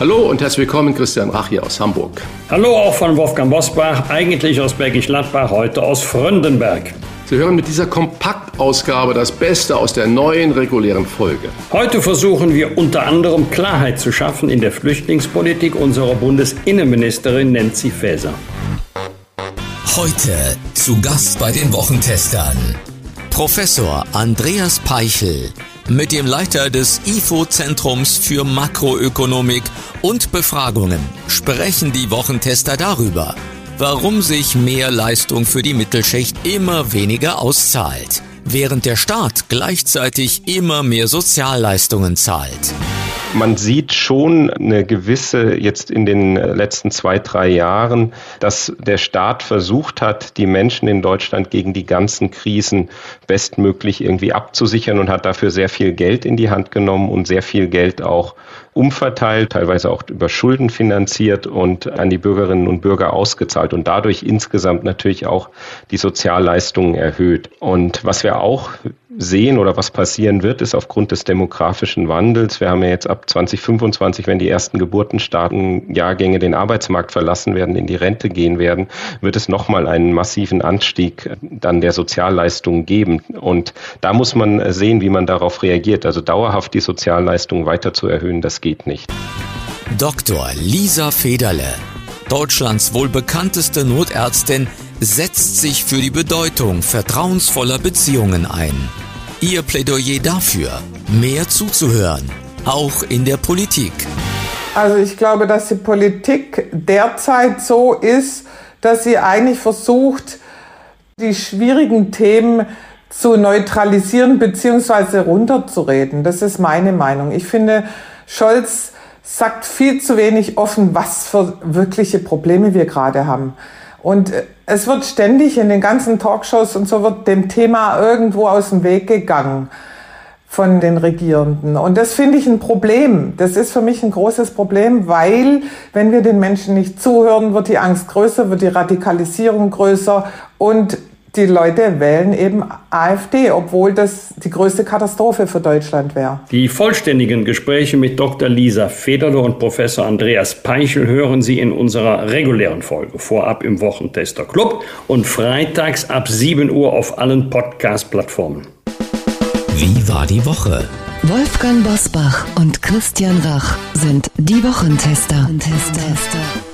Hallo und herzlich willkommen, Christian Rach hier aus Hamburg. Hallo auch von Wolfgang Bosbach, eigentlich aus Bergisch Gladbach, heute aus Fröndenberg. Sie hören mit dieser Kompaktausgabe das Beste aus der neuen regulären Folge. Heute versuchen wir unter anderem Klarheit zu schaffen in der Flüchtlingspolitik unserer Bundesinnenministerin Nancy Faeser. Heute zu Gast bei den Wochentestern Professor Andreas Peichel mit dem Leiter des IFO-Zentrums für Makroökonomik und Befragungen sprechen die Wochentester darüber, warum sich mehr Leistung für die Mittelschicht immer weniger auszahlt, während der Staat gleichzeitig immer mehr Sozialleistungen zahlt. Man sieht schon eine gewisse, jetzt in den letzten zwei, drei Jahren, dass der Staat versucht hat, die Menschen in Deutschland gegen die ganzen Krisen bestmöglich irgendwie abzusichern und hat dafür sehr viel Geld in die Hand genommen und sehr viel Geld auch umverteilt, teilweise auch über Schulden finanziert und an die Bürgerinnen und Bürger ausgezahlt und dadurch insgesamt natürlich auch die Sozialleistungen erhöht. Und was wir auch sehen oder was passieren wird, ist aufgrund des demografischen Wandels. Wir haben ja jetzt ab 2025, wenn die ersten Geburten starten, Jahrgänge den Arbeitsmarkt verlassen werden, in die Rente gehen werden, wird es nochmal einen massiven Anstieg dann der Sozialleistungen geben. Und da muss man sehen, wie man darauf reagiert. Also dauerhaft die Sozialleistungen weiter zu erhöhen, das geht nicht. Dr. Lisa Federle, Deutschlands wohl bekannteste Notärztin, setzt sich für die Bedeutung vertrauensvoller Beziehungen ein. Ihr Plädoyer dafür, mehr zuzuhören, auch in der Politik. Also ich glaube, dass die Politik derzeit so ist, dass sie eigentlich versucht, die schwierigen Themen zu neutralisieren bzw. runterzureden. Das ist meine Meinung. Ich finde, Scholz sagt viel zu wenig offen, was für wirkliche Probleme wir gerade haben. Und äh, es wird ständig in den ganzen Talkshows und so wird dem Thema irgendwo aus dem Weg gegangen von den Regierenden. Und das finde ich ein Problem. Das ist für mich ein großes Problem, weil wenn wir den Menschen nicht zuhören, wird die Angst größer, wird die Radikalisierung größer und die Leute wählen eben AfD, obwohl das die größte Katastrophe für Deutschland wäre. Die vollständigen Gespräche mit Dr. Lisa Federle und Professor Andreas Peichel hören Sie in unserer regulären Folge vorab im Wochentester Club und freitags ab 7 Uhr auf allen Podcast-Plattformen. Wie war die Woche? Wolfgang Bosbach und Christian Rach sind die Wochentester. Tester.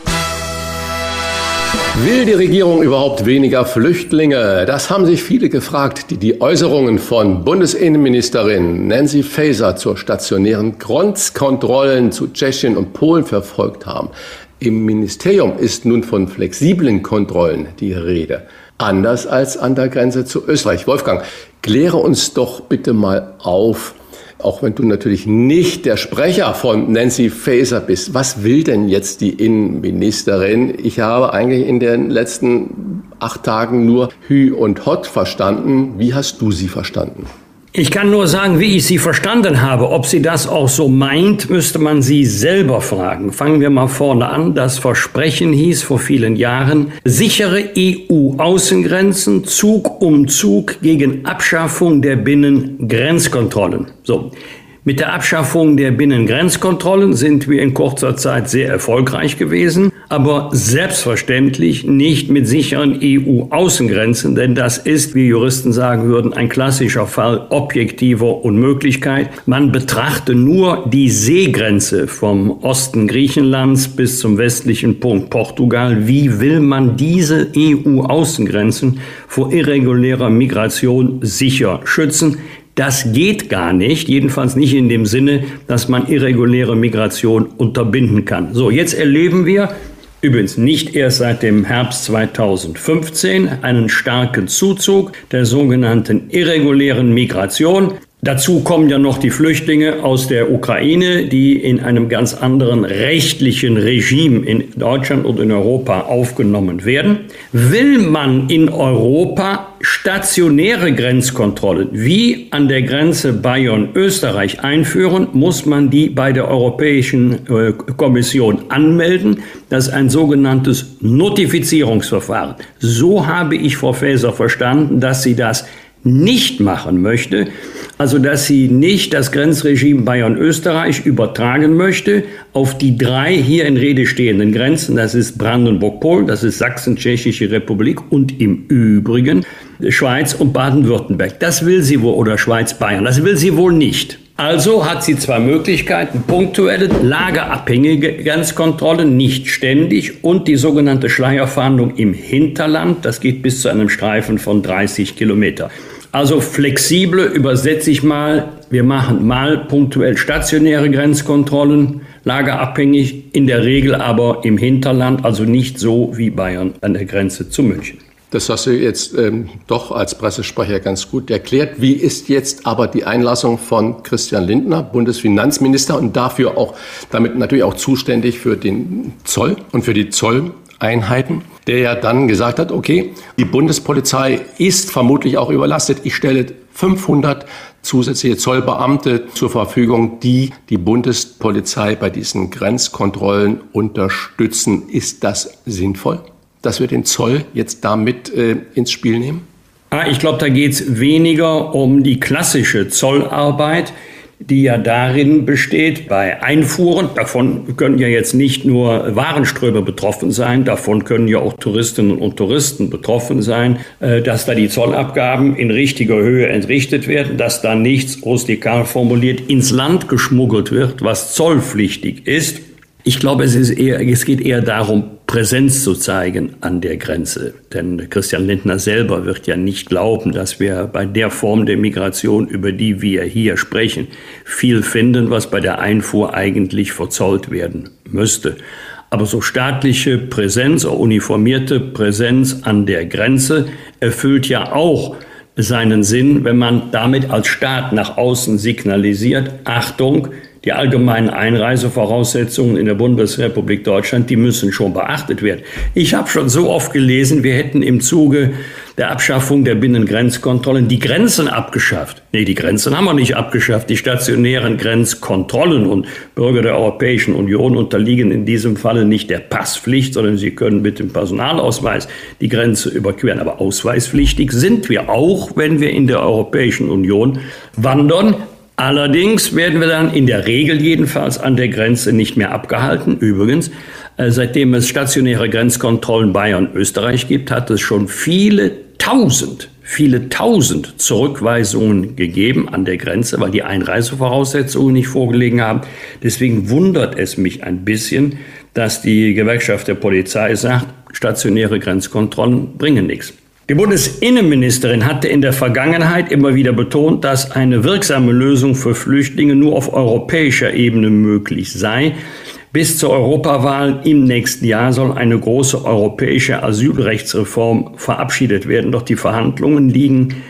Will die Regierung überhaupt weniger Flüchtlinge? Das haben sich viele gefragt, die die Äußerungen von Bundesinnenministerin Nancy Faeser zur stationären Grenzkontrollen zu Tschechien und Polen verfolgt haben. Im Ministerium ist nun von flexiblen Kontrollen die Rede. Anders als an der Grenze zu Österreich. Wolfgang, kläre uns doch bitte mal auf, auch wenn du natürlich nicht der Sprecher von Nancy Faeser bist. Was will denn jetzt die Innenministerin? Ich habe eigentlich in den letzten acht Tagen nur Hü und Hot verstanden. Wie hast du sie verstanden? Ich kann nur sagen, wie ich sie verstanden habe. Ob sie das auch so meint, müsste man sie selber fragen. Fangen wir mal vorne an. Das Versprechen hieß vor vielen Jahren, sichere EU-Außengrenzen, Zug um Zug gegen Abschaffung der Binnengrenzkontrollen. So. Mit der Abschaffung der Binnengrenzkontrollen sind wir in kurzer Zeit sehr erfolgreich gewesen, aber selbstverständlich nicht mit sicheren EU-Außengrenzen, denn das ist, wie Juristen sagen würden, ein klassischer Fall objektiver Unmöglichkeit. Man betrachte nur die Seegrenze vom Osten Griechenlands bis zum westlichen Punkt Portugal. Wie will man diese EU-Außengrenzen vor irregulärer Migration sicher schützen? Das geht gar nicht, jedenfalls nicht in dem Sinne, dass man irreguläre Migration unterbinden kann. So, jetzt erleben wir übrigens nicht erst seit dem Herbst 2015 einen starken Zuzug der sogenannten irregulären Migration. Dazu kommen ja noch die Flüchtlinge aus der Ukraine, die in einem ganz anderen rechtlichen Regime in Deutschland und in Europa aufgenommen werden. Will man in Europa stationäre Grenzkontrollen wie an der Grenze Bayern-Österreich einführen, muss man die bei der Europäischen äh, Kommission anmelden. Das ist ein sogenanntes Notifizierungsverfahren. So habe ich Frau Faeser verstanden, dass sie das nicht machen möchte, also dass sie nicht das Grenzregime Bayern-Österreich übertragen möchte auf die drei hier in Rede stehenden Grenzen, das ist Brandenburg-Polen, das ist Sachsen-Tschechische Republik und im Übrigen Schweiz und Baden-Württemberg. Das will sie wohl, oder Schweiz-Bayern, das will sie wohl nicht. Also hat sie zwei Möglichkeiten, punktuelle, lagerabhängige Grenzkontrollen, nicht ständig, und die sogenannte Schleierfahndung im Hinterland, das geht bis zu einem Streifen von 30 Kilometer. Also flexible übersetze ich mal, wir machen mal punktuell stationäre Grenzkontrollen, lagerabhängig, in der Regel aber im Hinterland, also nicht so wie Bayern an der Grenze zu München. Das hast du jetzt ähm, doch als Pressesprecher ganz gut erklärt. Wie ist jetzt aber die Einlassung von Christian Lindner, Bundesfinanzminister und dafür auch, damit natürlich auch zuständig für den Zoll und für die Zoll Einheiten, der ja dann gesagt hat, okay, die Bundespolizei ist vermutlich auch überlastet. Ich stelle 500 zusätzliche Zollbeamte zur Verfügung, die die Bundespolizei bei diesen Grenzkontrollen unterstützen. Ist das sinnvoll, dass wir den Zoll jetzt damit äh, ins Spiel nehmen? Ah, ich glaube, da geht es weniger um die klassische Zollarbeit die ja darin besteht, bei Einfuhren, davon können ja jetzt nicht nur Warenströme betroffen sein, davon können ja auch Touristinnen und Touristen betroffen sein, äh, dass da die Zollabgaben in richtiger Höhe entrichtet werden, dass da nichts rustikal formuliert ins Land geschmuggelt wird, was zollpflichtig ist. Ich glaube, es, ist eher, es geht eher darum, Präsenz zu zeigen an der Grenze. Denn Christian Lindner selber wird ja nicht glauben, dass wir bei der Form der Migration, über die wir hier sprechen, viel finden, was bei der Einfuhr eigentlich verzollt werden müsste. Aber so staatliche Präsenz, uniformierte Präsenz an der Grenze erfüllt ja auch seinen Sinn, wenn man damit als Staat nach außen signalisiert, Achtung, die allgemeinen Einreisevoraussetzungen in der Bundesrepublik Deutschland, die müssen schon beachtet werden. Ich habe schon so oft gelesen, wir hätten im Zuge der Abschaffung der Binnengrenzkontrollen die Grenzen abgeschafft. Nee, die Grenzen haben wir nicht abgeschafft. Die stationären Grenzkontrollen und Bürger der Europäischen Union unterliegen in diesem Falle nicht der Passpflicht, sondern sie können mit dem Personalausweis die Grenze überqueren. Aber ausweispflichtig sind wir auch, wenn wir in der Europäischen Union wandern. Allerdings werden wir dann in der Regel jedenfalls an der Grenze nicht mehr abgehalten. Übrigens, äh, seitdem es stationäre Grenzkontrollen Bayern und Österreich gibt, hat es schon viele tausend, viele tausend Zurückweisungen gegeben an der Grenze, weil die Einreisevoraussetzungen nicht vorgelegen haben. Deswegen wundert es mich ein bisschen, dass die Gewerkschaft der Polizei sagt, stationäre Grenzkontrollen bringen nichts. Die Bundesinnenministerin hatte in der Vergangenheit immer wieder betont, dass eine wirksame Lösung für Flüchtlinge nur auf europäischer Ebene möglich sei. Bis zur Europawahl im nächsten Jahr soll eine große europäische Asylrechtsreform verabschiedet werden. Doch die Verhandlungen liegen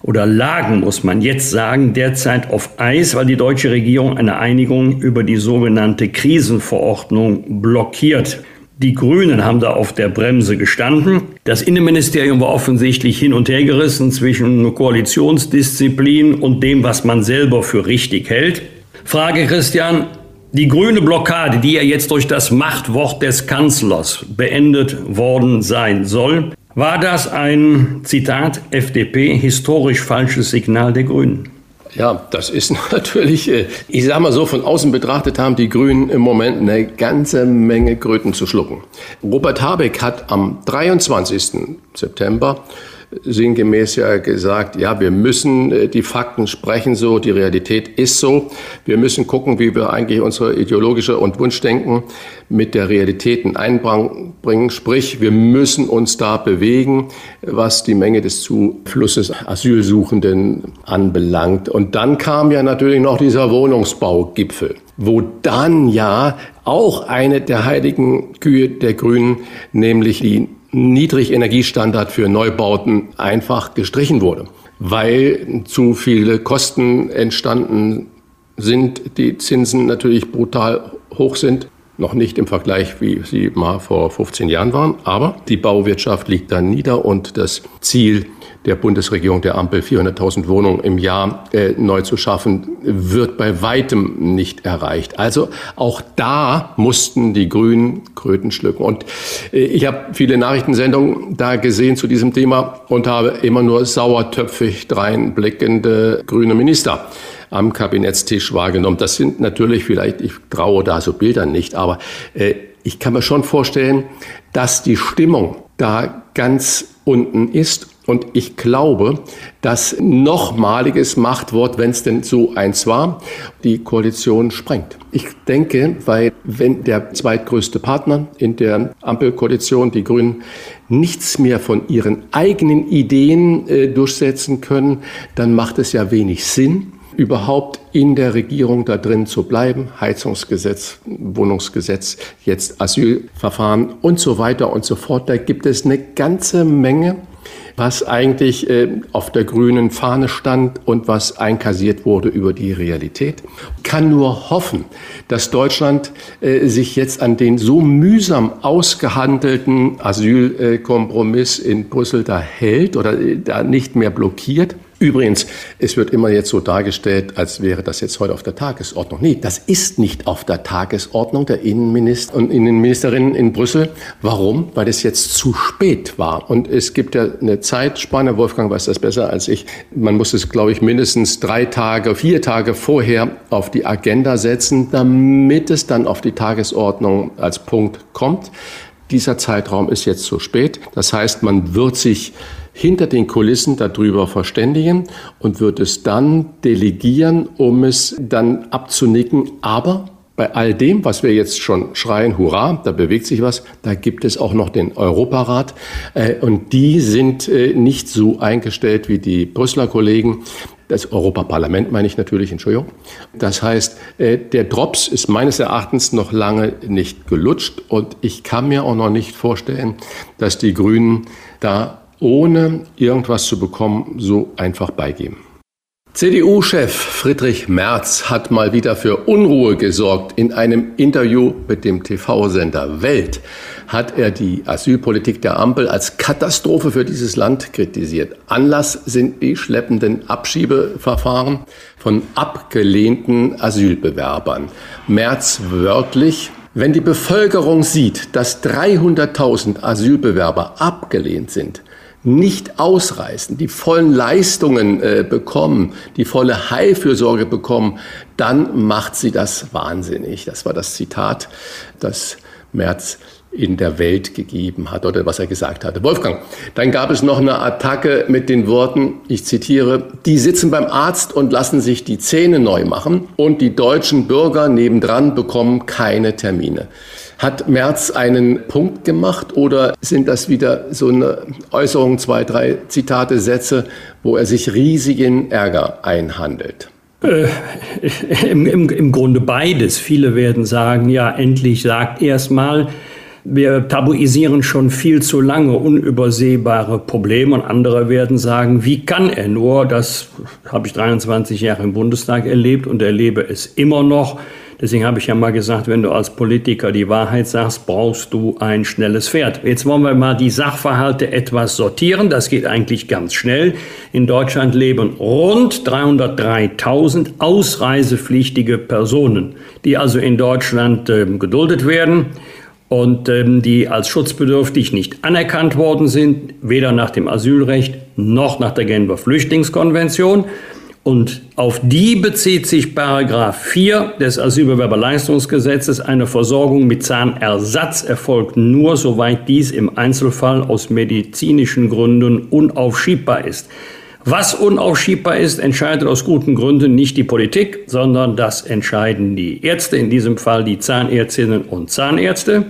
oder lagen, muss man jetzt sagen, derzeit auf Eis, weil die deutsche Regierung eine Einigung über die sogenannte Krisenverordnung blockiert. Die Grünen haben da auf der Bremse gestanden. Das Innenministerium war offensichtlich hin und her gerissen zwischen Koalitionsdisziplin und dem, was man selber für richtig hält. Frage Christian, die grüne Blockade, die ja jetzt durch das Machtwort des Kanzlers beendet worden sein soll, war das ein, Zitat FDP, historisch falsches Signal der Grünen? Ja, das ist natürlich, äh, ich sage mal so, von außen betrachtet haben die Grünen im Moment eine ganze Menge Kröten zu schlucken. Robert Habeck hat am 23. September sinngemäß ja gesagt, ja, wir müssen äh, die Fakten sprechen so, die Realität ist so. Wir müssen gucken, wie wir eigentlich unsere ideologische und Wunschdenken mit der Realität in einbringen. Sprich, wir müssen uns da bewegen, was die Menge des Zuflusses Asylsuchenden anbelangt. Und dann kam ja natürlich noch dieser Wohnungsbaugipfel, wo dann ja auch eine der heiligen Kühe der Grünen, nämlich die Niedrigenergiestandard für Neubauten einfach gestrichen wurde. weil zu viele Kosten entstanden sind, die Zinsen natürlich brutal hoch sind. Noch nicht im Vergleich, wie sie mal vor 15 Jahren waren, aber die Bauwirtschaft liegt da nieder und das Ziel der Bundesregierung der Ampel 400.000 Wohnungen im Jahr äh, neu zu schaffen, wird bei weitem nicht erreicht. Also auch da mussten die Grünen Kröten schlucken. Und äh, ich habe viele Nachrichtensendungen da gesehen zu diesem Thema und habe immer nur sauertöpfig dreinblickende grüne Minister am Kabinettstisch wahrgenommen. Das sind natürlich vielleicht, ich traue da so Bildern nicht, aber äh, ich kann mir schon vorstellen, dass die Stimmung da ganz unten ist. Und ich glaube, dass nochmaliges Machtwort, wenn es denn so eins war, die Koalition sprengt. Ich denke, weil wenn der zweitgrößte Partner in der Ampelkoalition, die Grünen, nichts mehr von ihren eigenen Ideen äh, durchsetzen können, dann macht es ja wenig Sinn, überhaupt in der Regierung da drin zu bleiben. Heizungsgesetz, Wohnungsgesetz, jetzt Asylverfahren und so weiter und so fort. Da gibt es eine ganze Menge, was eigentlich äh, auf der grünen Fahne stand und was einkassiert wurde über die Realität. Kann nur hoffen, dass Deutschland äh, sich jetzt an den so mühsam ausgehandelten Asylkompromiss in Brüssel da hält oder äh, da nicht mehr blockiert. Übrigens, es wird immer jetzt so dargestellt, als wäre das jetzt heute auf der Tagesordnung. Nee, das ist nicht auf der Tagesordnung der Innenminister und Innenministerinnen in Brüssel. Warum? Weil es jetzt zu spät war. Und es gibt ja eine Zeitspanne, Wolfgang weiß das besser als ich. Man muss es, glaube ich, mindestens drei Tage, vier Tage vorher auf die Agenda setzen, damit es dann auf die Tagesordnung als Punkt kommt. Dieser Zeitraum ist jetzt zu spät. Das heißt, man wird sich hinter den Kulissen darüber verständigen und wird es dann delegieren, um es dann abzunicken. Aber bei all dem, was wir jetzt schon schreien, hurra, da bewegt sich was, da gibt es auch noch den Europarat. Äh, und die sind äh, nicht so eingestellt wie die Brüsseler Kollegen. Das Europaparlament meine ich natürlich, Entschuldigung. Das heißt, äh, der Drops ist meines Erachtens noch lange nicht gelutscht und ich kann mir auch noch nicht vorstellen, dass die Grünen da ohne irgendwas zu bekommen, so einfach beigeben. CDU-Chef Friedrich Merz hat mal wieder für Unruhe gesorgt. In einem Interview mit dem TV-Sender Welt hat er die Asylpolitik der Ampel als Katastrophe für dieses Land kritisiert. Anlass sind die schleppenden Abschiebeverfahren von abgelehnten Asylbewerbern. Merz wörtlich, wenn die Bevölkerung sieht, dass 300.000 Asylbewerber abgelehnt sind, nicht ausreißen, die vollen Leistungen äh, bekommen, die volle Heilfürsorge bekommen, dann macht sie das wahnsinnig. Das war das Zitat, das Merz in der Welt gegeben hat oder was er gesagt hatte. Wolfgang, dann gab es noch eine Attacke mit den Worten, ich zitiere, die sitzen beim Arzt und lassen sich die Zähne neu machen und die deutschen Bürger nebendran bekommen keine Termine. Hat Merz einen Punkt gemacht oder sind das wieder so eine Äußerung, zwei, drei Zitate, Sätze, wo er sich riesigen Ärger einhandelt? Äh, im, im, Im Grunde beides. Viele werden sagen, ja, endlich sagt erstmal, wir tabuisieren schon viel zu lange unübersehbare Probleme und andere werden sagen, wie kann er nur? Das habe ich 23 Jahre im Bundestag erlebt und erlebe es immer noch. Deswegen habe ich ja mal gesagt, wenn du als Politiker die Wahrheit sagst, brauchst du ein schnelles Pferd. Jetzt wollen wir mal die Sachverhalte etwas sortieren. Das geht eigentlich ganz schnell. In Deutschland leben rund 303.000 ausreisepflichtige Personen, die also in Deutschland äh, geduldet werden und ähm, die als schutzbedürftig nicht anerkannt worden sind, weder nach dem Asylrecht noch nach der Genfer Flüchtlingskonvention. Und auf die bezieht sich Paragraph 4 des Asylbewerberleistungsgesetzes. Eine Versorgung mit Zahnersatz erfolgt nur, soweit dies im Einzelfall aus medizinischen Gründen unaufschiebbar ist. Was unaufschiebbar ist, entscheidet aus guten Gründen nicht die Politik, sondern das entscheiden die Ärzte, in diesem Fall die Zahnärztinnen und Zahnärzte.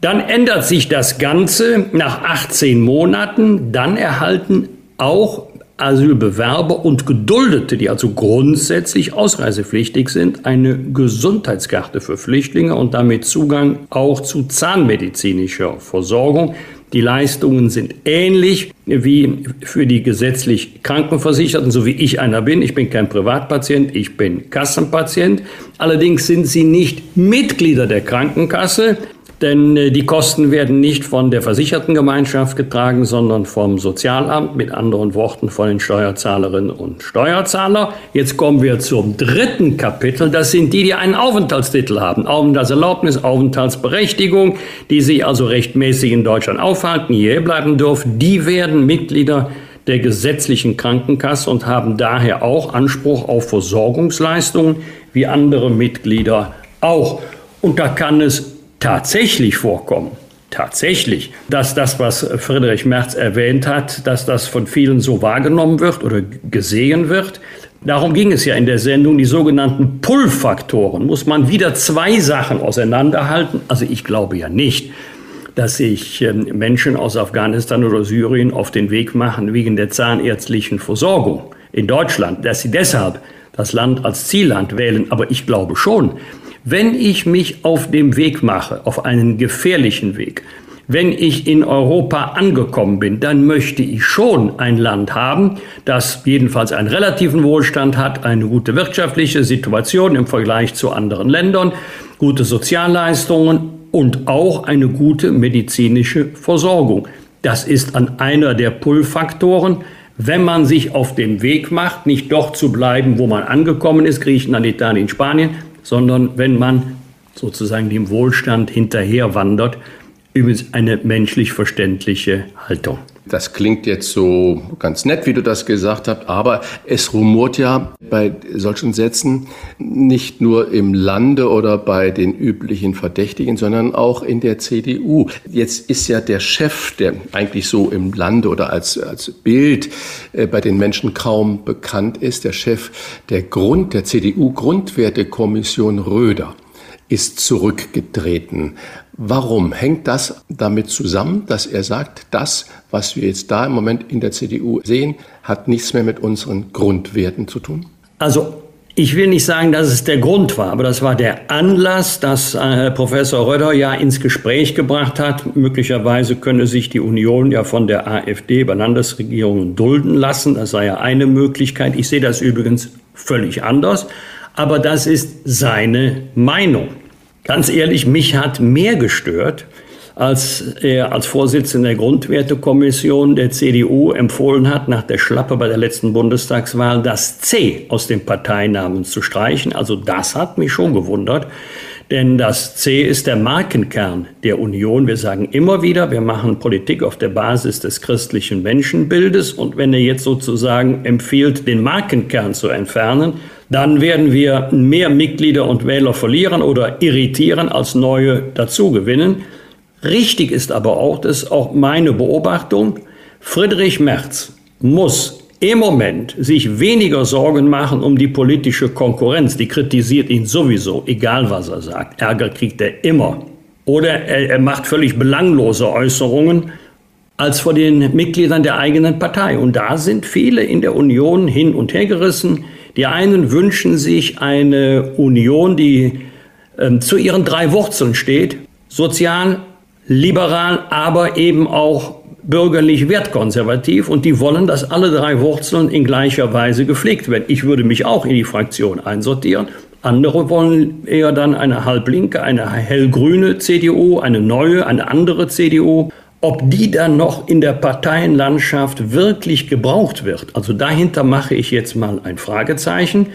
Dann ändert sich das Ganze nach 18 Monaten. Dann erhalten auch Asylbewerber und Geduldete, die also grundsätzlich ausreisepflichtig sind, eine Gesundheitskarte für Flüchtlinge und damit Zugang auch zu zahnmedizinischer Versorgung. Die Leistungen sind ähnlich wie für die gesetzlich Krankenversicherten, so wie ich einer bin. Ich bin kein Privatpatient, ich bin Kassenpatient. Allerdings sind sie nicht Mitglieder der Krankenkasse, denn äh, die Kosten werden nicht von der Versichertengemeinschaft getragen, sondern vom Sozialamt, mit anderen Worten von den Steuerzahlerinnen und Steuerzahlern. Jetzt kommen wir zum dritten Kapitel. Das sind die, die einen Aufenthaltstitel haben. Aufenthaltserlaubnis, Aufenthaltsberechtigung, die sich also rechtmäßig in Deutschland aufhalten, hier bleiben dürfen. Die werden Mitglieder der gesetzlichen Krankenkasse und haben daher auch Anspruch auf Versorgungsleistungen wie andere Mitglieder auch. Und da kann es tatsächlich vorkommen, tatsächlich, dass das, was Friedrich Merz erwähnt hat, dass das von vielen so wahrgenommen wird oder gesehen wird. Darum ging es ja in der Sendung, die sogenannten Pull-Faktoren. Muss man wieder zwei Sachen auseinanderhalten? Also ich glaube ja nicht, dass sich ähm, Menschen aus Afghanistan oder Syrien auf den Weg machen wegen der zahnärztlichen Versorgung in Deutschland, dass sie deshalb das Land als Zielland wählen. Aber ich glaube schon, wenn ich mich auf dem Weg mache, auf einen gefährlichen Weg, wenn ich in Europa angekommen bin, dann möchte ich schon ein Land haben, das jedenfalls einen relativen Wohlstand hat, eine gute wirtschaftliche Situation im Vergleich zu anderen Ländern, gute Sozialleistungen und auch eine gute medizinische Versorgung. Das ist an einer der Pull-Faktoren, wenn man sich auf den Weg macht, nicht dort zu bleiben, wo man angekommen ist, Griechenland, Italien, Spanien, sondern wenn man sozusagen dem Wohlstand hinterher wandert, übrigens eine menschlich verständliche Haltung. Das klingt jetzt so ganz nett, wie du das gesagt hast, aber es rumort ja bei solchen Sätzen nicht nur im Lande oder bei den üblichen Verdächtigen, sondern auch in der CDU. Jetzt ist ja der Chef, der eigentlich so im Lande oder als, als Bild äh, bei den Menschen kaum bekannt ist, der Chef der Grund, der CDU-Grundwertekommission Röder ist zurückgetreten. Warum hängt das damit zusammen, dass er sagt, das, was wir jetzt da im Moment in der CDU sehen, hat nichts mehr mit unseren Grundwerten zu tun? Also ich will nicht sagen, dass es der Grund war, aber das war der Anlass, dass äh, Professor Röder ja ins Gespräch gebracht hat. Möglicherweise könne sich die Union ja von der AfD bei Landesregierungen dulden lassen. Das sei ja eine Möglichkeit. Ich sehe das übrigens völlig anders. Aber das ist seine Meinung. Ganz ehrlich, mich hat mehr gestört, als er als Vorsitzender der Grundwertekommission der CDU empfohlen hat, nach der Schlappe bei der letzten Bundestagswahl das C aus dem Parteinamen zu streichen. Also das hat mich schon gewundert. Denn das C ist der Markenkern der Union. Wir sagen immer wieder, wir machen Politik auf der Basis des christlichen Menschenbildes. Und wenn er jetzt sozusagen empfiehlt, den Markenkern zu entfernen, dann werden wir mehr Mitglieder und Wähler verlieren oder irritieren als neue dazugewinnen. Richtig ist aber auch, das ist auch meine Beobachtung, Friedrich Merz muss im Moment sich weniger Sorgen machen um die politische Konkurrenz. Die kritisiert ihn sowieso, egal was er sagt. Ärger kriegt er immer. Oder er, er macht völlig belanglose Äußerungen als vor den Mitgliedern der eigenen Partei. Und da sind viele in der Union hin und her gerissen. Die einen wünschen sich eine Union, die äh, zu ihren drei Wurzeln steht. Sozial, liberal, aber eben auch bürgerlich wertkonservativ und die wollen, dass alle drei Wurzeln in gleicher Weise gepflegt werden. Ich würde mich auch in die Fraktion einsortieren. Andere wollen eher dann eine halblinke, eine hellgrüne CDU, eine neue, eine andere CDU. Ob die dann noch in der Parteienlandschaft wirklich gebraucht wird, also dahinter mache ich jetzt mal ein Fragezeichen.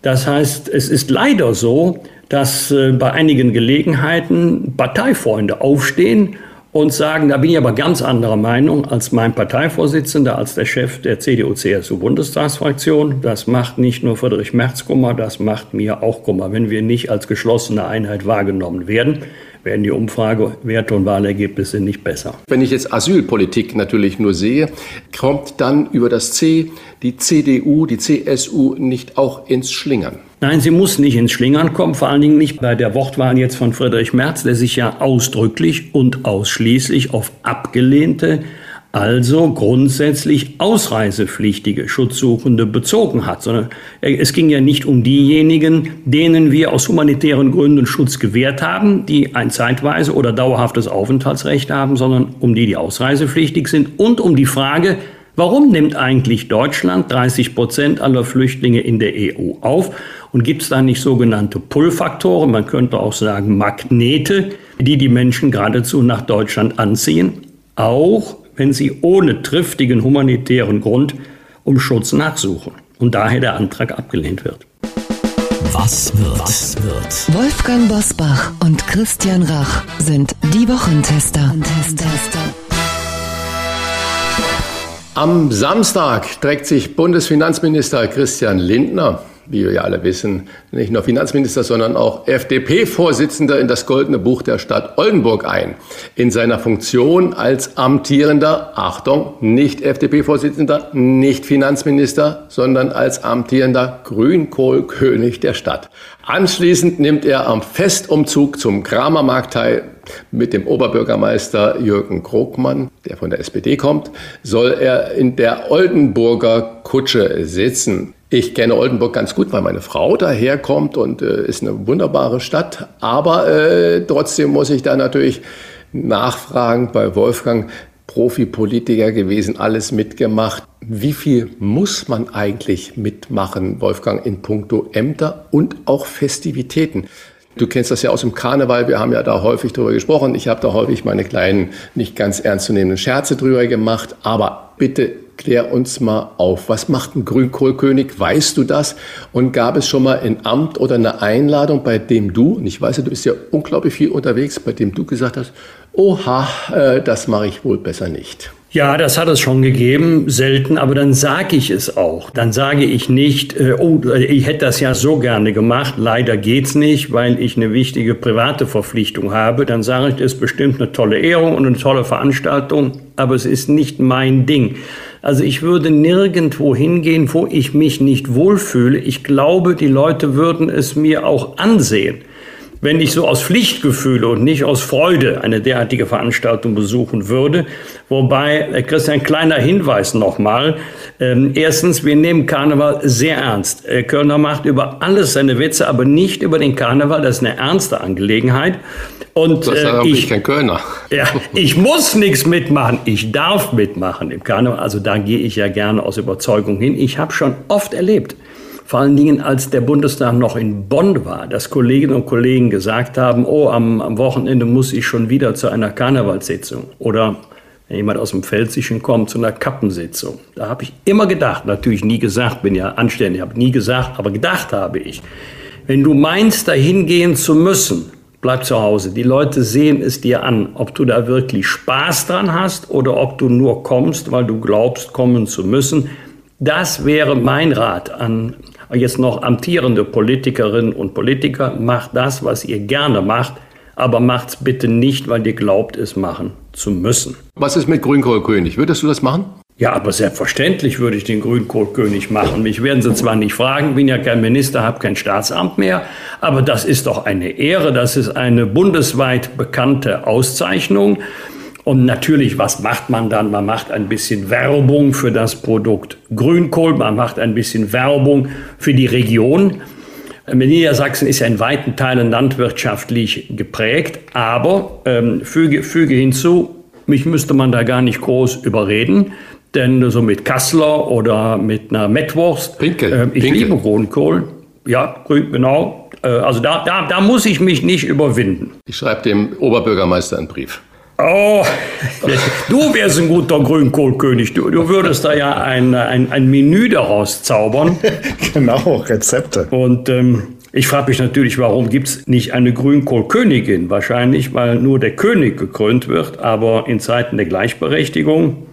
Das heißt, es ist leider so, dass äh, bei einigen Gelegenheiten Parteifreunde aufstehen und sagen, da bin ich aber ganz anderer Meinung als mein Parteivorsitzender, als der Chef der CDU-CSU-Bundestagsfraktion. Das macht nicht nur Friedrich Merz Kummer, das macht mir auch Kummer. Wenn wir nicht als geschlossene Einheit wahrgenommen werden, werden die Umfragewerte und Wahlergebnisse nicht besser. Wenn ich jetzt Asylpolitik natürlich nur sehe, kommt dann über das C die CDU, die CSU nicht auch ins Schlingern? Nein, sie muss nicht ins Schlingern kommen, vor allen Dingen nicht bei der Wortwahl jetzt von Friedrich Merz, der sich ja ausdrücklich und ausschließlich auf abgelehnte also grundsätzlich ausreisepflichtige Schutzsuchende bezogen hat, sondern es ging ja nicht um diejenigen, denen wir aus humanitären Gründen Schutz gewährt haben, die ein zeitweise oder dauerhaftes Aufenthaltsrecht haben, sondern um die, die ausreisepflichtig sind und um die Frage, warum nimmt eigentlich Deutschland 30 Prozent aller Flüchtlinge in der EU auf? Und gibt es da nicht sogenannte Pull-Faktoren, man könnte auch sagen Magnete, die die Menschen geradezu nach Deutschland anziehen, auch wenn sie ohne triftigen humanitären Grund um Schutz nachsuchen und daher der Antrag abgelehnt wird. Was wird? Was wird? Wolfgang Bosbach und Christian Rach sind die Wochentester. Am Samstag trägt sich Bundesfinanzminister Christian Lindner wie wir ja alle wissen, nicht nur Finanzminister, sondern auch FDP-Vorsitzender in das Goldene Buch der Stadt Oldenburg ein. In seiner Funktion als amtierender, Achtung, nicht FDP-Vorsitzender, nicht Finanzminister, sondern als amtierender Grünkohlkönig der Stadt. Anschließend nimmt er am Festumzug zum Kramermarkt teil. Mit dem Oberbürgermeister Jürgen Krogmann, der von der SPD kommt, soll er in der Oldenburger Kutsche sitzen. Ich kenne Oldenburg ganz gut, weil meine Frau daherkommt und äh, ist eine wunderbare Stadt. Aber äh, trotzdem muss ich da natürlich nachfragen bei Wolfgang, Profipolitiker gewesen, alles mitgemacht. Wie viel muss man eigentlich mitmachen, Wolfgang, in puncto Ämter und auch Festivitäten? Du kennst das ja aus dem Karneval, wir haben ja da häufig drüber gesprochen. Ich habe da häufig meine kleinen, nicht ganz ernstzunehmenden Scherze drüber gemacht. Aber bitte Klär uns mal auf. Was macht ein Grünkohlkönig? Weißt du das? Und gab es schon mal ein Amt oder eine Einladung, bei dem du, und ich weiß ja, du bist ja unglaublich viel unterwegs, bei dem du gesagt hast, oha, äh, das mache ich wohl besser nicht. Ja, das hat es schon gegeben, selten, aber dann sage ich es auch. Dann sage ich nicht, äh, oh, ich hätte das ja so gerne gemacht, leider geht's nicht, weil ich eine wichtige private Verpflichtung habe. Dann sage ich, es ist bestimmt eine tolle Ehrung und eine tolle Veranstaltung, aber es ist nicht mein Ding. Also ich würde nirgendwo hingehen, wo ich mich nicht wohlfühle. Ich glaube, die Leute würden es mir auch ansehen wenn ich so aus Pflichtgefühle und nicht aus Freude eine derartige Veranstaltung besuchen würde. Wobei, äh, Christian, kleiner Hinweis nochmal. Ähm, erstens, wir nehmen Karneval sehr ernst. Äh, Körner macht über alles seine Witze, aber nicht über den Karneval. Das ist eine ernste Angelegenheit. Und das äh, ich, kein Kölner. Ja, ich muss nichts mitmachen. Ich darf mitmachen im Karneval. Also da gehe ich ja gerne aus Überzeugung hin. Ich habe schon oft erlebt, vor allen Dingen als der Bundestag noch in Bonn war, dass Kolleginnen und Kollegen gesagt haben, oh, am, am Wochenende muss ich schon wieder zu einer Karnevalssitzung oder wenn jemand aus dem Pfälzischen kommt, zu einer Kappensitzung. Da habe ich immer gedacht, natürlich nie gesagt, bin ja anständig, habe nie gesagt, aber gedacht habe ich, wenn du meinst, dahin gehen zu müssen, bleib zu Hause. Die Leute sehen es dir an, ob du da wirklich Spaß dran hast oder ob du nur kommst, weil du glaubst, kommen zu müssen. Das wäre mein Rat an jetzt noch amtierende Politikerinnen und Politiker, macht das, was ihr gerne macht, aber macht's bitte nicht, weil ihr glaubt, es machen zu müssen. Was ist mit Grünkohlkönig? Würdest du das machen? Ja, aber selbstverständlich würde ich den Grünkohlkönig machen. Mich werden Sie zwar nicht fragen, bin ja kein Minister, habe kein Staatsamt mehr, aber das ist doch eine Ehre, das ist eine bundesweit bekannte Auszeichnung. Und natürlich, was macht man dann? Man macht ein bisschen Werbung für das Produkt Grünkohl, man macht ein bisschen Werbung für die Region. Niedersachsen ist ja in weiten Teilen landwirtschaftlich geprägt, aber ähm, füge, füge hinzu, mich müsste man da gar nicht groß überreden, denn so mit Kassler oder mit einer Mettwurst, Pinkel, äh, ich Pinkel. liebe Grünkohl, ja, grün, genau. Äh, also da, da, da muss ich mich nicht überwinden. Ich schreibe dem Oberbürgermeister einen Brief. Oh, du wärst ein guter Grünkohlkönig. Du, du würdest da ja ein, ein, ein Menü daraus zaubern. genau, Rezepte. Und ähm, ich frage mich natürlich, warum gibt es nicht eine Grünkohlkönigin? Wahrscheinlich, weil nur der König gekrönt wird, aber in Zeiten der Gleichberechtigung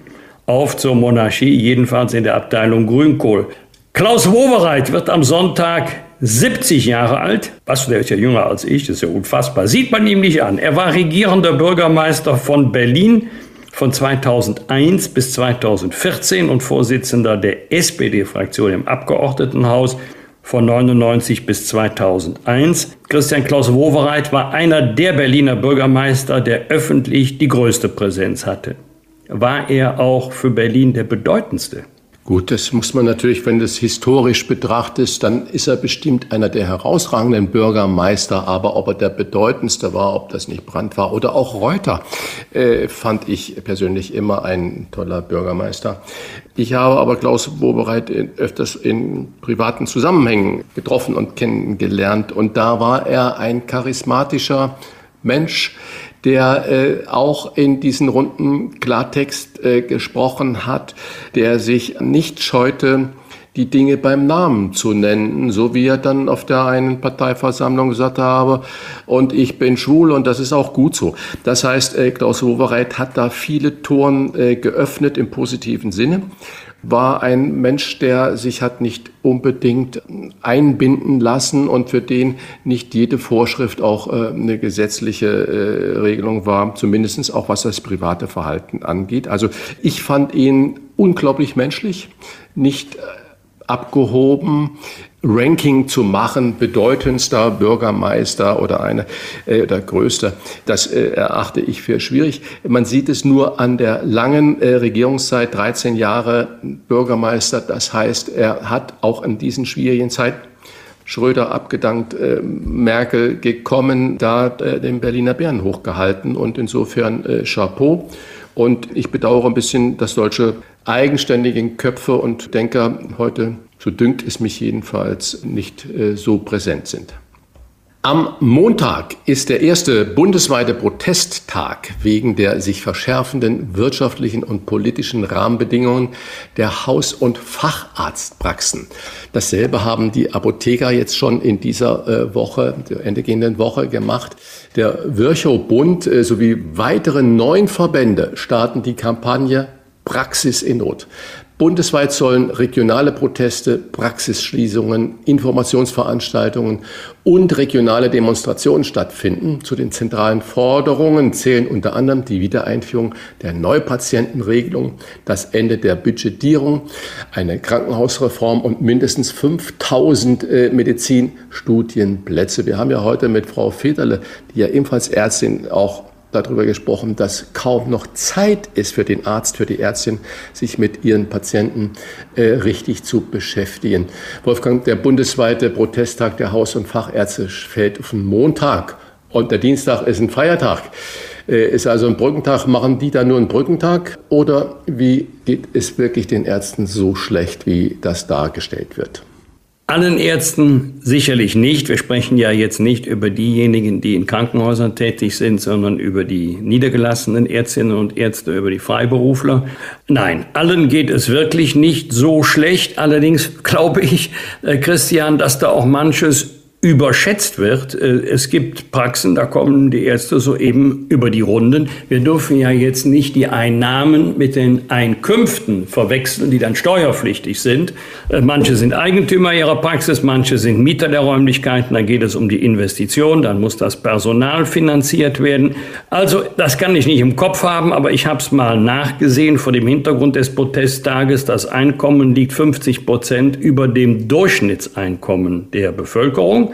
auf zur Monarchie, jedenfalls in der Abteilung Grünkohl. Klaus Wowereit wird am Sonntag 70 Jahre alt. Was, der ist ja jünger als ich, das ist ja unfassbar. Sieht man ihm nicht an. Er war regierender Bürgermeister von Berlin von 2001 bis 2014 und Vorsitzender der SPD-Fraktion im Abgeordnetenhaus von 99 bis 2001. Christian Klaus Wowereit war einer der Berliner Bürgermeister, der öffentlich die größte Präsenz hatte. war er auch für Berlin der bedeutendste. Gut, das muss man natürlich, wenn das historisch betrachtet, dann ist er bestimmt einer der herausragenden Bürgermeister. Aber ob er der bedeutendste war, ob das nicht Brandt war oder auch Reuter, äh, fand ich persönlich immer ein toller Bürgermeister. Ich habe aber Klaus Wobereit öfters in privaten Zusammenhängen getroffen und kennengelernt. Und da war er ein charismatischer Mensch, der äh, auch in diesen Runden Klartext äh, gesprochen hat, der sich nicht scheute, die Dinge beim Namen zu nennen, so wie er dann auf der einen Parteiversammlung gesagt habe, und ich bin schwul und das ist auch gut so. Das heißt, äh, Klaus Wowereit hat da viele Toren äh, geöffnet im positiven Sinne war ein Mensch, der sich hat nicht unbedingt einbinden lassen und für den nicht jede Vorschrift auch äh, eine gesetzliche äh, Regelung war, zumindest auch was das private Verhalten angeht. Also ich fand ihn unglaublich menschlich, nicht äh, abgehoben, Ranking zu machen, bedeutendster Bürgermeister oder einer äh, oder größter, das äh, erachte ich für schwierig. Man sieht es nur an der langen äh, Regierungszeit, 13 Jahre Bürgermeister. Das heißt, er hat auch in diesen schwierigen Zeiten Schröder abgedankt, äh, Merkel gekommen, da äh, den Berliner Bären hochgehalten und insofern äh, Chapeau. Und ich bedauere ein bisschen, dass solche eigenständigen Köpfe und Denker heute so dünkt es mich jedenfalls, nicht äh, so präsent sind. Am Montag ist der erste bundesweite Protesttag wegen der sich verschärfenden wirtschaftlichen und politischen Rahmenbedingungen der Haus- und Facharztpraxen. Dasselbe haben die Apotheker jetzt schon in dieser äh, Woche, der endegehenden Woche gemacht. Der Virchow-Bund äh, sowie weitere neun Verbände starten die Kampagne Praxis in Not. Bundesweit sollen regionale Proteste, Praxisschließungen, Informationsveranstaltungen und regionale Demonstrationen stattfinden. Zu den zentralen Forderungen zählen unter anderem die Wiedereinführung der Neupatientenregelung, das Ende der Budgetierung, eine Krankenhausreform und mindestens 5000 äh, Medizinstudienplätze. Wir haben ja heute mit Frau Federle, die ja ebenfalls Ärztin auch darüber gesprochen, dass kaum noch Zeit ist für den Arzt, für die Ärztin, sich mit ihren Patienten äh, richtig zu beschäftigen. Wolfgang, der bundesweite Protesttag der Haus- und Fachärzte fällt auf den Montag und der Dienstag ist ein Feiertag. Äh, ist also ein Brückentag. Machen die da nur einen Brückentag oder wie geht es wirklich den Ärzten so schlecht, wie das dargestellt wird? Allen Ärzten sicherlich nicht. Wir sprechen ja jetzt nicht über diejenigen, die in Krankenhäusern tätig sind, sondern über die niedergelassenen Ärztinnen und Ärzte, über die Freiberufler. Nein, allen geht es wirklich nicht so schlecht. Allerdings glaube ich, äh, Christian, dass da auch manches überschätzt wird. Äh, es gibt Praxen, da kommen die Ärzte soeben über die Runden. Wir dürfen ja jetzt nicht die Einnahmen mit den Einkünften verwechseln, die dann steuerpflichtig sind. Äh, manche sind Eigentümer ihrer Praxis, manche sind Mieter der Räumlichkeiten. Dann geht es um die Investition, dann muss das Personal finanziert werden. Also das kann ich nicht im Kopf haben, aber ich habe es mal nachgesehen vor dem Hintergrund des Protesttages. Das Einkommen liegt 50 Prozent über dem Durchschnittseinkommen der Bevölkerung.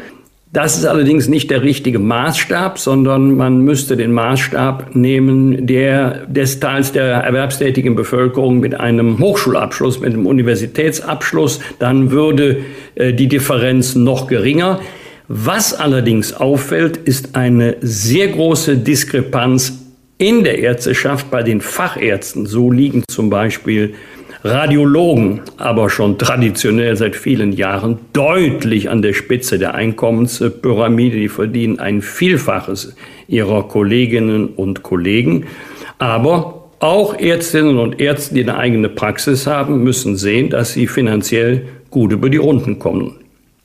Das ist allerdings nicht der richtige Maßstab, sondern man müsste den Maßstab nehmen der des Teils der erwerbstätigen Bevölkerung mit einem Hochschulabschluss, mit einem Universitätsabschluss. Dann würde äh, die Differenz noch geringer. Was allerdings auffällt, ist eine sehr große Diskrepanz in der Ärzteschaft bei den Fachärzten. So liegen zum Beispiel Radiologen aber schon traditionell seit vielen Jahren deutlich an der Spitze der Einkommenspyramide. Die verdienen ein Vielfaches ihrer Kolleginnen und Kollegen. Aber auch Ärztinnen und Ärzte, die eine eigene Praxis haben, müssen sehen, dass sie finanziell gut über die Runden kommen.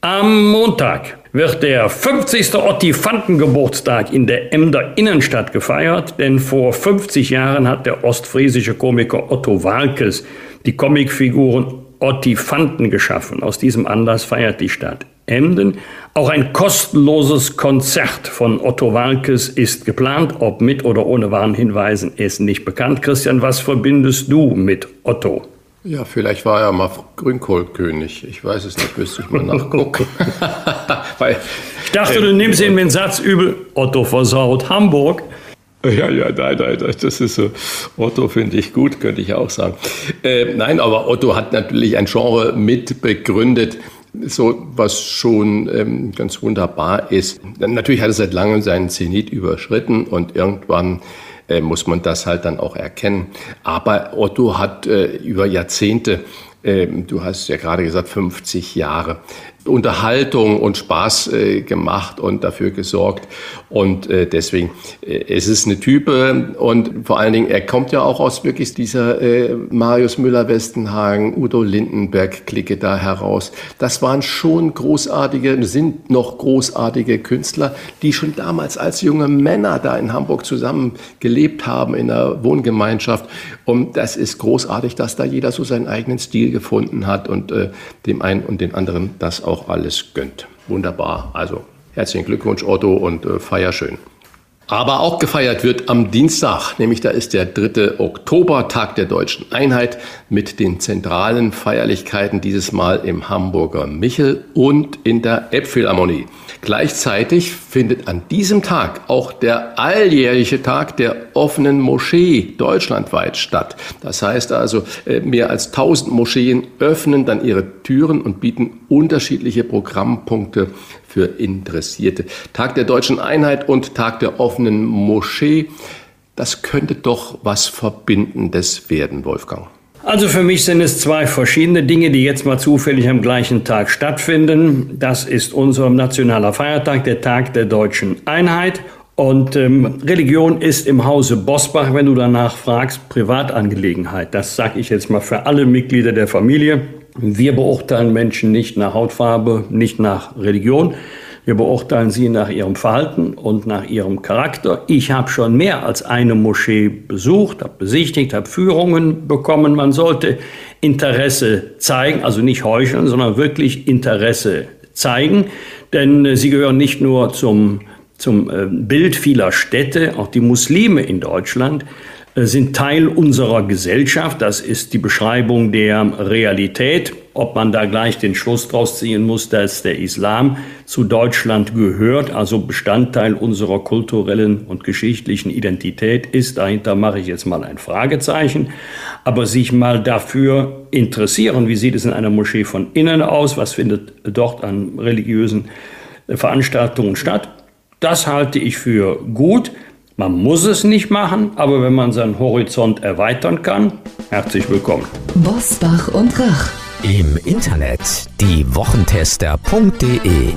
Am Montag wird der 50. Ottifantengeburtstag in der Emder Innenstadt gefeiert, denn vor 50 Jahren hat der ostfriesische Komiker Otto Walkes die Comicfiguren Ottifanten geschaffen. Aus diesem Anlass feiert die Stadt Emden. Auch ein kostenloses Konzert von Otto Walkes ist geplant. Ob mit oder ohne Warnhinweisen ist nicht bekannt. Christian, was verbindest du mit Otto? Ja, vielleicht war er mal Grünkohlkönig. Ich weiß es nicht, müsste ich mal nachgucken. Weil, ich dachte, du nimmst ihn mit dem Satz übel, Otto versaut Hamburg. Ja, ja, nein, nein, das ist so. Otto finde ich gut, könnte ich auch sagen. Äh, nein, aber Otto hat natürlich ein Genre mit begründet, so was schon ähm, ganz wunderbar ist. Natürlich hat er seit langem seinen Zenit überschritten und irgendwann äh, muss man das halt dann auch erkennen. Aber Otto hat äh, über Jahrzehnte, äh, du hast ja gerade gesagt 50 Jahre, Unterhaltung und Spaß äh, gemacht und dafür gesorgt. Und äh, deswegen, äh, es ist eine Type und vor allen Dingen, er kommt ja auch aus wirklich dieser äh, Marius Müller-Westenhagen, Udo Lindenberg-Clique da heraus. Das waren schon großartige, sind noch großartige Künstler, die schon damals als junge Männer da in Hamburg zusammen gelebt haben in einer Wohngemeinschaft. Und das ist großartig, dass da jeder so seinen eigenen Stil gefunden hat und äh, dem einen und den anderen das auch alles gönnt. Wunderbar. Also herzlichen Glückwunsch, Otto, und äh, feier schön. Aber auch gefeiert wird am Dienstag, nämlich da ist der 3. Oktober, Tag der deutschen Einheit, mit den zentralen Feierlichkeiten dieses Mal im Hamburger Michel und in der Elbphilharmonie. Gleichzeitig findet an diesem Tag auch der alljährliche Tag der offenen Moschee deutschlandweit statt. Das heißt also, äh, mehr als 1000 Moscheen öffnen dann ihre Türen und bieten unterschiedliche Programmpunkte für Interessierte. Tag der deutschen Einheit und Tag der offenen Moschee. Das könnte doch was Verbindendes werden, Wolfgang. Also für mich sind es zwei verschiedene Dinge, die jetzt mal zufällig am gleichen Tag stattfinden. Das ist unser nationaler Feiertag, der Tag der deutschen Einheit. Und ähm, Religion ist im Hause Bosbach, wenn du danach fragst, Privatangelegenheit. Das sage ich jetzt mal für alle Mitglieder der Familie. Wir beurteilen Menschen nicht nach Hautfarbe, nicht nach Religion. Wir beurteilen sie nach ihrem Verhalten und nach ihrem Charakter. Ich habe schon mehr als eine Moschee besucht, habe besichtigt, habe Führungen bekommen. Man sollte Interesse zeigen, also nicht heucheln, sondern wirklich Interesse zeigen, denn äh, sie gehören nicht nur zum, zum äh, Bild vieler Städte, auch die Muslime in Deutschland äh, sind Teil unserer Gesellschaft. Das ist die Beschreibung der Realität. Ob man da gleich den Schluss draus ziehen muss, dass der Islam zu Deutschland gehört, also Bestandteil unserer kulturellen und geschichtlichen Identität ist, dahinter mache ich jetzt mal ein Fragezeichen. Aber sich mal dafür interessieren, wie sieht es in einer Moschee von innen aus, was findet dort an religiösen Veranstaltungen statt, das halte ich für gut. Man muss es nicht machen, aber wenn man seinen Horizont erweitern kann, herzlich willkommen. Bosbach und Rach. Im Internet diewochentester.de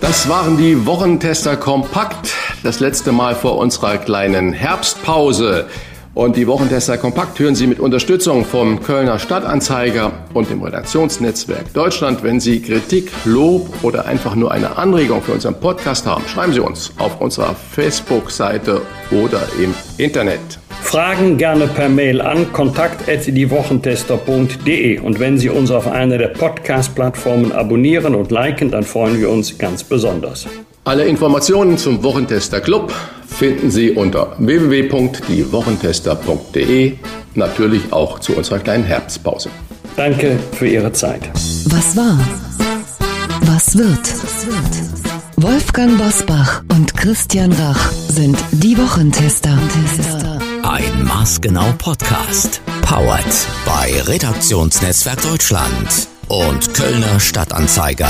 Das waren die Wochentester kompakt. Das letzte Mal vor unserer kleinen Herbstpause. Und die Wochentester Kompakt hören Sie mit Unterstützung vom Kölner Stadtanzeiger und dem Redaktionsnetzwerk Deutschland. Wenn Sie Kritik, Lob oder einfach nur eine Anregung für unseren Podcast haben, schreiben Sie uns auf unserer Facebook-Seite oder im Internet. Fragen gerne per Mail an kontakt.diewochentester.de und wenn Sie uns auf einer der Podcast-Plattformen abonnieren und liken, dann freuen wir uns ganz besonders. Alle Informationen zum Wochentester Club finden Sie unter www.diewochentester.de, natürlich auch zu unserer kleinen Herbstpause. Danke für Ihre Zeit. Was war? Was wird? Wolfgang Bosbach und Christian Rach sind die Wochentester. Ein Maßgenau Podcast. Powered bei Redaktionsnetzwerk Deutschland und Kölner Stadtanzeiger.